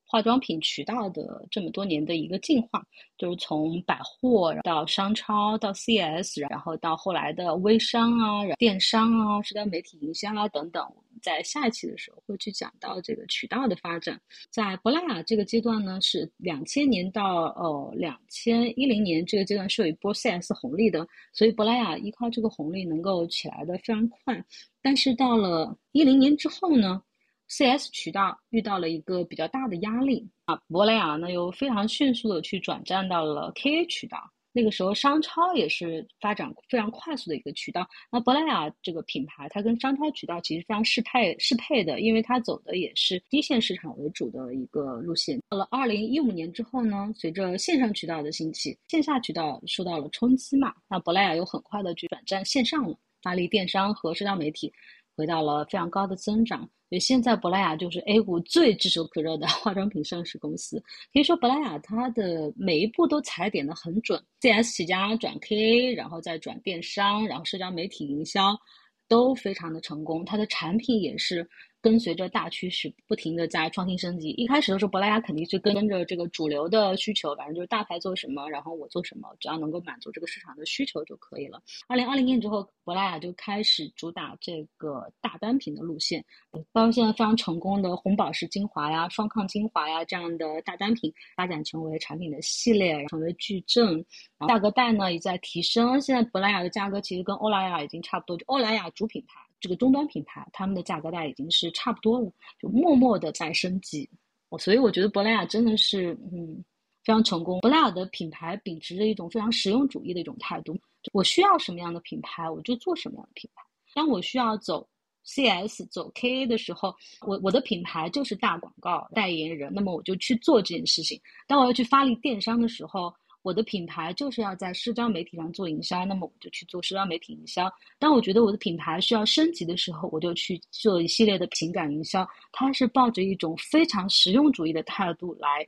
化妆品渠道的这么多年的一个进化，就是从百货到商超到 CS，然后到后来的微商啊、电商啊、社交媒体营销啊等等。在下一期的时候会去讲到这个渠道的发展。在珀莱雅这个阶段呢，是两千年到呃两千一零年这个阶段是有一波 CS 红利的，所以珀莱雅依靠这个红利能够起来的非常快。但是到了一零年之后呢？CS 渠道遇到了一个比较大的压力啊，珀莱雅呢又非常迅速的去转战到了 KA 渠道。那个时候商超也是发展非常快速的一个渠道。那珀莱雅这个品牌，它跟商超渠道其实非常适配适配的，因为它走的也是低线市场为主的一个路线。到了二零一五年之后呢，随着线上渠道的兴起，线下渠道受到了冲击嘛，那珀莱雅又很快的去转战线上了，发力电商和社交媒体。回到了非常高的增长，所以现在珀莱雅就是 A 股最炙手可热的化妆品上市公司。可以说，珀莱雅它的每一步都踩点的很准，CS 起家转 KA，然后再转电商，然后社交媒体营销，都非常的成功。它的产品也是。跟随着大趋势，不停的在创新升级。一开始的时候，珀莱雅肯定是跟着这个主流的需求，反正就是大牌做什么，然后我做什么，只要能够满足这个市场的需求就可以了。二零二零年之后，珀莱雅就开始主打这个大单品的路线，包括现在非常成功的红宝石精华呀、双抗精华呀这样的大单品，发展成为产品的系列，成为矩阵，价格带呢也在提升。现在珀莱雅的价格其实跟欧莱雅已经差不多，就欧莱雅主品牌。这个终端品牌，他们的价格带已经是差不多了，就默默的在升级。我所以我觉得珀莱雅真的是，嗯，非常成功。珀莱雅的品牌秉持着一种非常实用主义的一种态度，我需要什么样的品牌，我就做什么样的品牌。当我需要走 CS 走 KA 的时候，我我的品牌就是大广告代言人，那么我就去做这件事情。当我要去发力电商的时候，我的品牌就是要在社交媒体上做营销，那么我就去做社交媒体营销。当我觉得我的品牌需要升级的时候，我就去做一系列的情感营销。它是抱着一种非常实用主义的态度来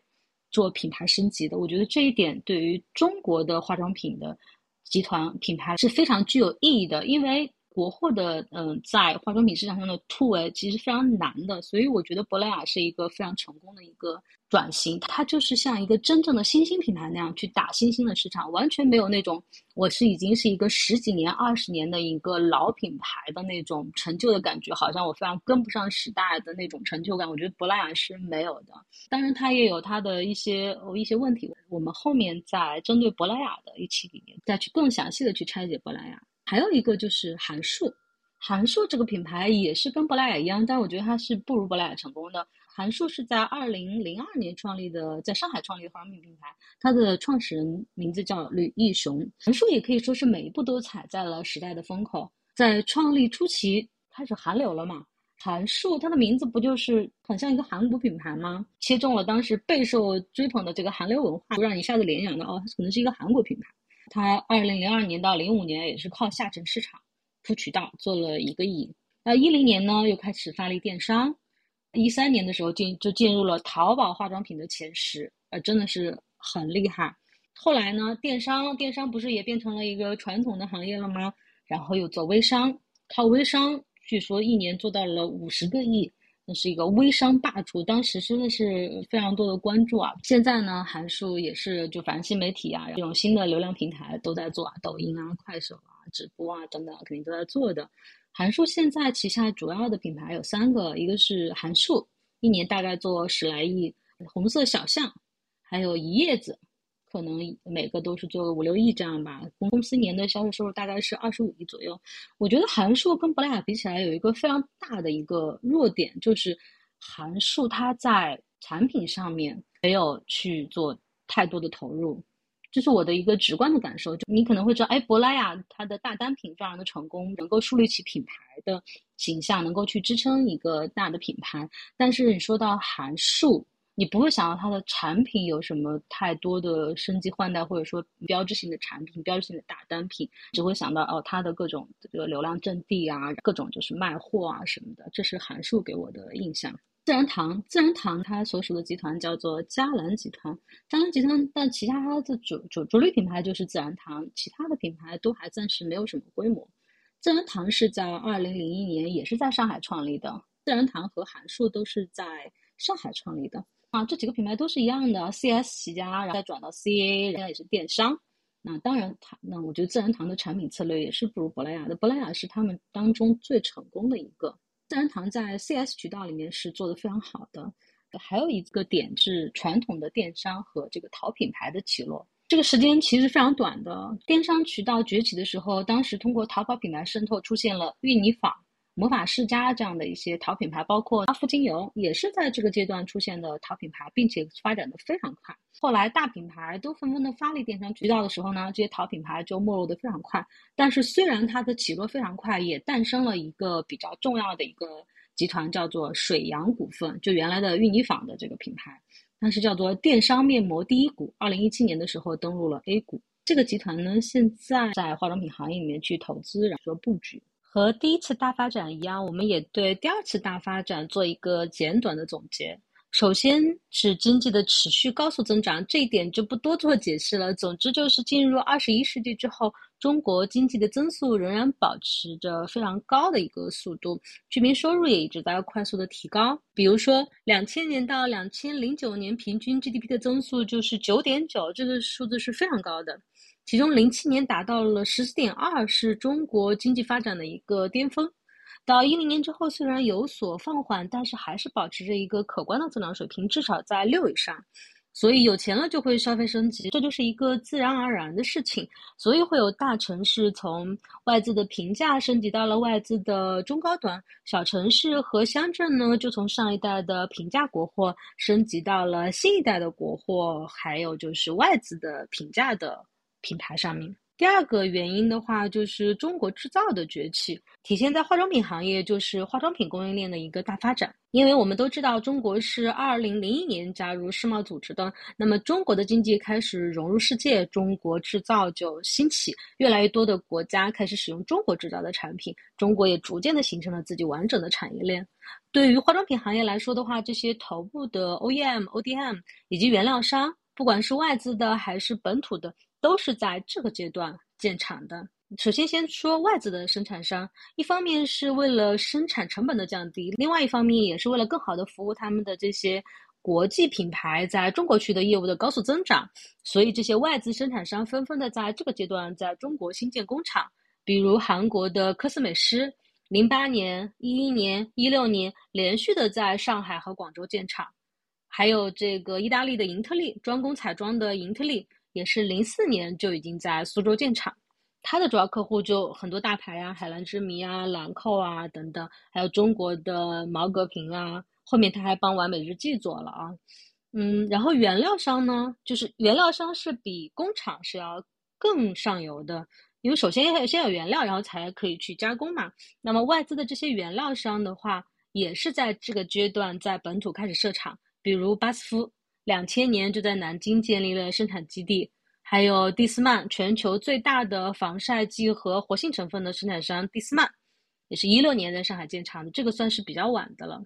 做品牌升级的。我觉得这一点对于中国的化妆品的集团品牌是非常具有意义的，因为。国货的嗯，在化妆品市场上的突围其实非常难的，所以我觉得珀莱雅是一个非常成功的一个转型。它就是像一个真正的新兴品牌那样去打新兴的市场，完全没有那种我是已经是一个十几年、二十年的一个老品牌的那种成就的感觉，好像我非常跟不上时代的那种成就感。我觉得珀莱雅是没有的。当然，它也有它的一些一些问题。我们后面在针对珀莱雅的一期里面再去更详细的去拆解珀莱雅。还有一个就是韩束，韩束这个品牌也是跟珀莱雅一样，但我觉得它是不如珀莱雅成功的。韩束是在二零零二年创立的，在上海创立的化妆品品牌，它的创始人名字叫吕义雄。韩束也可以说是每一步都踩在了时代的风口，在创立初期开始韩流了嘛。韩束它的名字不就是很像一个韩国品牌吗？切中了当时备受追捧的这个韩流文化，让你一下子联想到哦，它可能是一个韩国品牌。他二零零二年到零五年也是靠下沉市场铺渠道做了一个亿。那一零年呢又开始发力电商，一三年的时候进就进入了淘宝化妆品的前十，呃，真的是很厉害。后来呢，电商电商不是也变成了一个传统的行业了吗？然后又做微商，靠微商，据说一年做到了五十个亿。那是一个微商霸主，当时真的是非常多的关注啊。现在呢，韩束也是就反正新媒体啊，这种新的流量平台都在做啊，抖音啊、快手啊、直播啊等等，肯定都在做的。韩束现在旗下主要的品牌有三个，一个是韩束，一年大概做十来亿；红色小象，还有一叶子。可能每个都是做个五六亿这样吧，公司年的销售收入大概是二十五亿左右。我觉得韩束跟珀莱雅比起来有一个非常大的一个弱点，就是韩束它在产品上面没有去做太多的投入，这是我的一个直观的感受。就你可能会知道，哎，珀莱雅它的大单品非常的成功，能够树立起品牌的形象，能够去支撑一个大的品牌。但是你说到韩束，你不会想到它的产品有什么太多的升级换代，或者说标志性的产品、标志性的大单品，只会想到哦，它的各种这个流量阵地啊，各种就是卖货啊什么的。这是韩束给我的印象。自然堂，自然堂它所属的集团叫做嘉兰集团，嘉兰集团，但其他的主主主力品牌就是自然堂，其他的品牌都还暂时没有什么规模。自然堂是在二零零一年也是在上海创立的，自然堂和韩束都是在上海创立的。啊，这几个品牌都是一样的，CS 起家，然后再转到 CA，人家也是电商。那当然，它那我觉得自然堂的产品策略也是不如珀莱雅的，珀莱雅是他们当中最成功的一个。自然堂在 CS 渠道里面是做的非常好的。还有一个点是传统的电商和这个淘品牌的起落，这个时间其实非常短的。电商渠道崛起的时候，当时通过淘宝品牌渗透，出现了芋泥坊。魔法世家这样的一些淘品牌，包括阿芙精油，也是在这个阶段出现的淘品牌，并且发展的非常快。后来大品牌都纷纷的发力电商渠道的时候呢，这些淘品牌就没落的非常快。但是虽然它的起落非常快，也诞生了一个比较重要的一个集团，叫做水阳股份，就原来的芋泥坊的这个品牌，它是叫做电商面膜第一股，二零一七年的时候登陆了 A 股。这个集团呢，现在在化妆品行业里面去投资，然后布局。和第一次大发展一样，我们也对第二次大发展做一个简短的总结。首先是经济的持续高速增长，这一点就不多做解释了。总之就是进入二十一世纪之后，中国经济的增速仍然保持着非常高的一个速度，居民收入也一直在快速的提高。比如说，两千年到两千零九年平均 GDP 的增速就是九点九，这个数字是非常高的。其中，零七年达到了十四点二，是中国经济发展的一个巅峰。到一零年之后，虽然有所放缓，但是还是保持着一个可观的增长水平，至少在六以上。所以有钱了就会消费升级，这就是一个自然而然的事情。所以会有大城市从外资的平价升级到了外资的中高端，小城市和乡镇呢就从上一代的平价国货升级到了新一代的国货，还有就是外资的平价的。品牌上面，第二个原因的话，就是中国制造的崛起，体现在化妆品行业，就是化妆品供应链的一个大发展。因为我们都知道，中国是二零零一年加入世贸组织的，那么中国的经济开始融入世界，中国制造就兴起，越来越多的国家开始使用中国制造的产品，中国也逐渐的形成了自己完整的产业链。对于化妆品行业来说的话，这些头部的 OEM、ODM 以及原料商，不管是外资的还是本土的。都是在这个阶段建厂的。首先，先说外资的生产商，一方面是为了生产成本的降低，另外一方面也是为了更好的服务他们的这些国际品牌在中国区的业务的高速增长。所以，这些外资生产商纷纷的在这个阶段在中国新建工厂，比如韩国的科斯美诗，零八年、一一年、一六年连续的在上海和广州建厂，还有这个意大利的英特利，专攻彩妆的英特利。也是零四年就已经在苏州建厂，它的主要客户就很多大牌啊，海蓝之谜啊、兰蔻啊等等，还有中国的毛戈平啊。后面他还帮完美日记做了啊，嗯，然后原料商呢，就是原料商是比工厂是要更上游的，因为首先要先有原料，然后才可以去加工嘛。那么外资的这些原料商的话，也是在这个阶段在本土开始设厂，比如巴斯夫。两千年就在南京建立了生产基地，还有蒂斯曼，全球最大的防晒剂和活性成分的生产商蒂斯曼，也是一六年在上海建厂的，这个算是比较晚的了。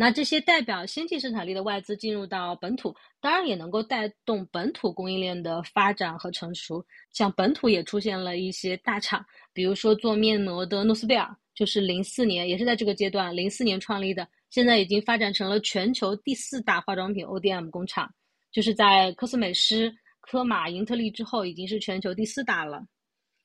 那这些代表先进生产力的外资进入到本土，当然也能够带动本土供应链的发展和成熟。像本土也出现了一些大厂，比如说做面膜的诺斯贝尔，就是零四年，也是在这个阶段，零四年创立的。现在已经发展成了全球第四大化妆品 ODM 工厂，就是在科斯美诗、科玛、英特利之后，已经是全球第四大了。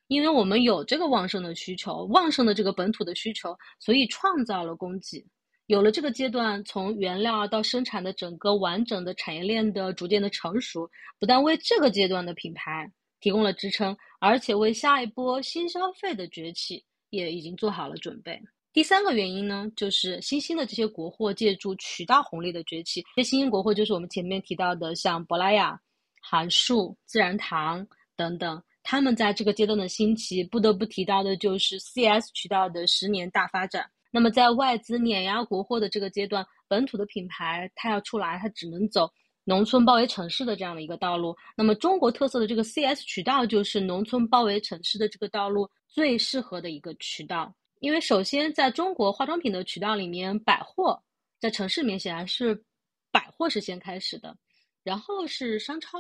因为我们有这个旺盛的需求，旺盛的这个本土的需求，所以创造了供给。有了这个阶段，从原料到生产的整个完整的产业链的逐渐的成熟，不但为这个阶段的品牌提供了支撑，而且为下一波新消费的崛起也已经做好了准备。第三个原因呢，就是新兴的这些国货借助渠道红利的崛起。这些新兴国货就是我们前面提到的，像珀莱雅、韩束、自然堂等等。他们在这个阶段的兴起，不得不提到的就是 CS 渠道的十年大发展。那么在外资碾压国货的这个阶段，本土的品牌它要出来，它只能走农村包围城市的这样的一个道路。那么中国特色的这个 CS 渠道，就是农村包围城市的这个道路最适合的一个渠道。因为首先，在中国化妆品的渠道里面，百货在城市里面显然是百货是先开始的，然后是商超。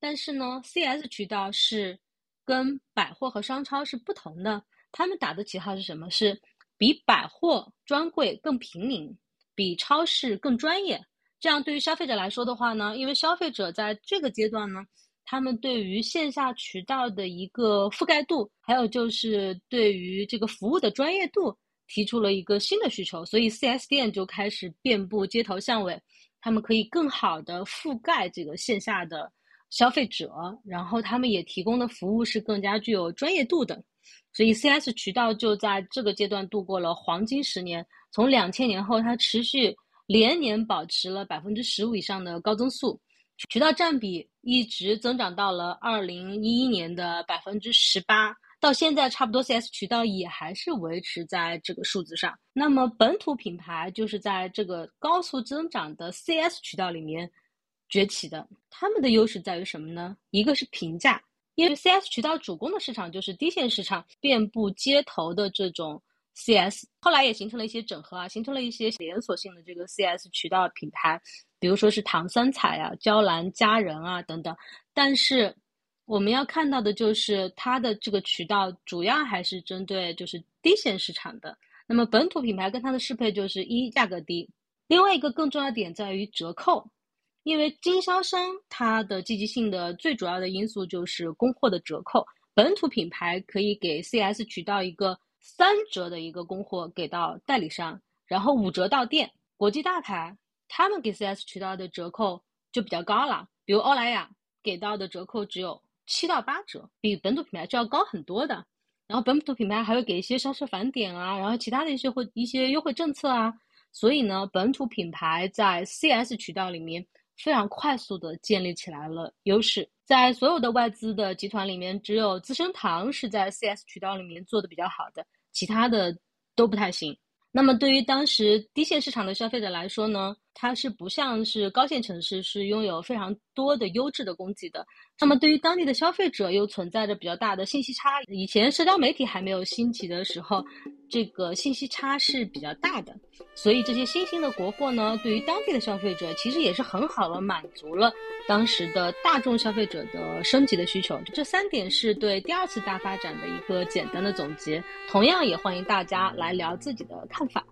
但是呢，CS 渠道是跟百货和商超是不同的，他们打的旗号是什么？是比百货专柜更平民，比超市更专业。这样对于消费者来说的话呢，因为消费者在这个阶段呢。他们对于线下渠道的一个覆盖度，还有就是对于这个服务的专业度，提出了一个新的需求，所以 4S 店就开始遍布街头巷尾，他们可以更好的覆盖这个线下的消费者，然后他们也提供的服务是更加具有专业度的，所以 4S 渠道就在这个阶段度过了黄金十年，从两千年后，它持续连年保持了百分之十五以上的高增速。渠道占比一直增长到了二零一一年的百分之十八，到现在差不多 CS 渠道也还是维持在这个数字上。那么本土品牌就是在这个高速增长的 CS 渠道里面崛起的。他们的优势在于什么呢？一个是平价，因为 CS 渠道主攻的市场就是低线市场，遍布街头的这种 CS，后来也形成了一些整合啊，形成了一些连锁性的这个 CS 渠道品牌。比如说是唐三彩啊、娇兰佳人啊等等，但是我们要看到的就是它的这个渠道主要还是针对就是低线市场的。那么本土品牌跟它的适配就是一价格低，另外一个更重要点在于折扣，因为经销商它的积极性的最主要的因素就是供货的折扣。本土品牌可以给 CS 渠道一个三折的一个供货给到代理商，然后五折到店。国际大牌。他们给 CS 渠道的折扣就比较高了，比如欧莱雅给到的折扣只有七到八折，比本土品牌就要高很多的。然后本土品牌还会给一些销售返点啊，然后其他的一些会一些优惠政策啊。所以呢，本土品牌在 CS 渠道里面非常快速的建立起来了优势。在所有的外资的集团里面，只有资生堂是在 CS 渠道里面做的比较好的，其他的都不太行。那么对于当时低线市场的消费者来说呢，它是不像是高线城市是拥有非常多的优质的供给的。那么对于当地的消费者又存在着比较大的信息差。以前社交媒体还没有兴起的时候，这个信息差是比较大的。所以这些新兴的国货呢，对于当地的消费者其实也是很好的满足了当时的大众消费者的升级的需求。这三点是对第二次大发展的一个简单的总结。同样也欢迎大家来聊自己的看法。